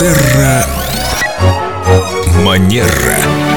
Терра Манера.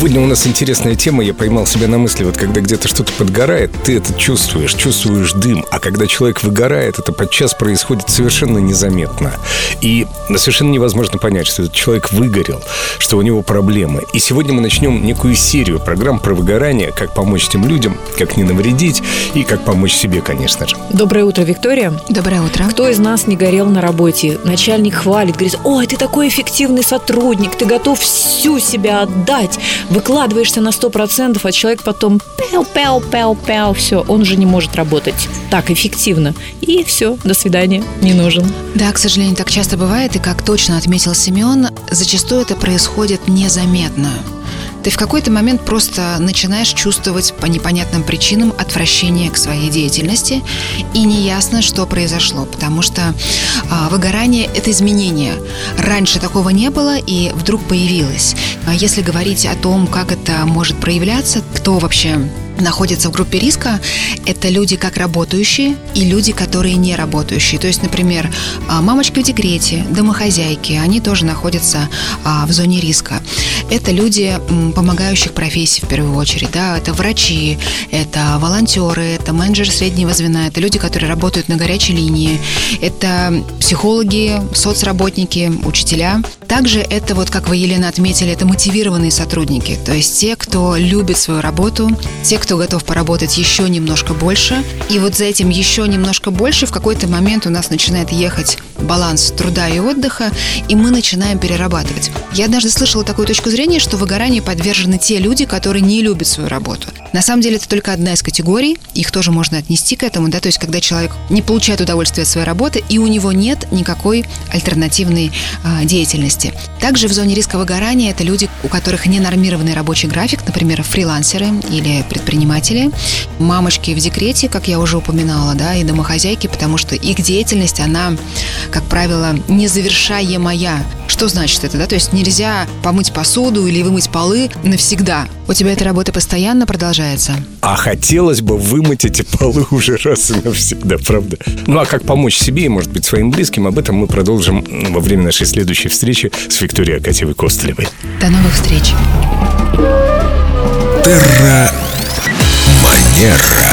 Сегодня у нас интересная тема. Я поймал себя на мысли, вот когда где-то что-то подгорает, ты это чувствуешь, чувствуешь дым. А когда человек выгорает, это подчас происходит совершенно незаметно. И совершенно невозможно понять, что этот человек выгорел, что у него проблемы. И сегодня мы начнем некую серию программ про выгорание, как помочь тем людям, как не навредить и как помочь себе, конечно же. Доброе утро, Виктория. Доброе утро. Кто из нас не горел на работе? Начальник хвалит, говорит, ой, ты такой эффективный сотрудник, ты готов всю себя отдать выкладываешься на 100%, а человек потом пяу пяу пяу пяу все, он уже не может работать так эффективно. И все, до свидания, не нужен. Да, к сожалению, так часто бывает, и как точно отметил Семен, зачастую это происходит незаметно. Ты в какой-то момент просто начинаешь чувствовать по непонятным причинам отвращение к своей деятельности, и неясно, что произошло, потому что а, выгорание – это изменение. Раньше такого не было, и вдруг появилось. А если говорить о том, как это может проявляться, кто вообще находятся в группе риска, это люди как работающие и люди, которые не работающие. То есть, например, а, мамочки в декрете, домохозяйки, они тоже находятся а, в зоне риска. Это люди помогающих профессий в первую очередь. Да? Это врачи, это волонтеры, это менеджеры среднего звена, это люди, которые работают на горячей линии, это психологи, соцработники, учителя. Также это, вот как вы, Елена, отметили, это мотивированные сотрудники, то есть те, кто любит свою работу, те, кто готов поработать еще немножко больше. И вот за этим еще немножко больше в какой-то момент у нас начинает ехать баланс труда и отдыха, и мы начинаем перерабатывать. Я однажды слышала такую точку зрения, что выгоранию подвержены те люди, которые не любят свою работу. На самом деле это только одна из категорий, их тоже можно отнести к этому, да, то есть когда человек не получает удовольствия от своей работы, и у него нет никакой альтернативной э, деятельности. Также в зоне риска выгорания это люди, у которых ненормированный рабочий график, например, фрилансеры или предприниматели, мамочки в декрете, как я уже упоминала, да, и домохозяйки, потому что их деятельность, она как правило, незавершаемая. Что значит это, да? То есть нельзя помыть посуду или вымыть полы навсегда. У тебя эта работа постоянно продолжается. А хотелось бы вымыть эти полы уже раз и навсегда, правда? Ну а как помочь себе и, может быть, своим близким, об этом мы продолжим во время нашей следующей встречи с Викторией Акатьевой-Костылевой. До новых встреч. Терра Манера.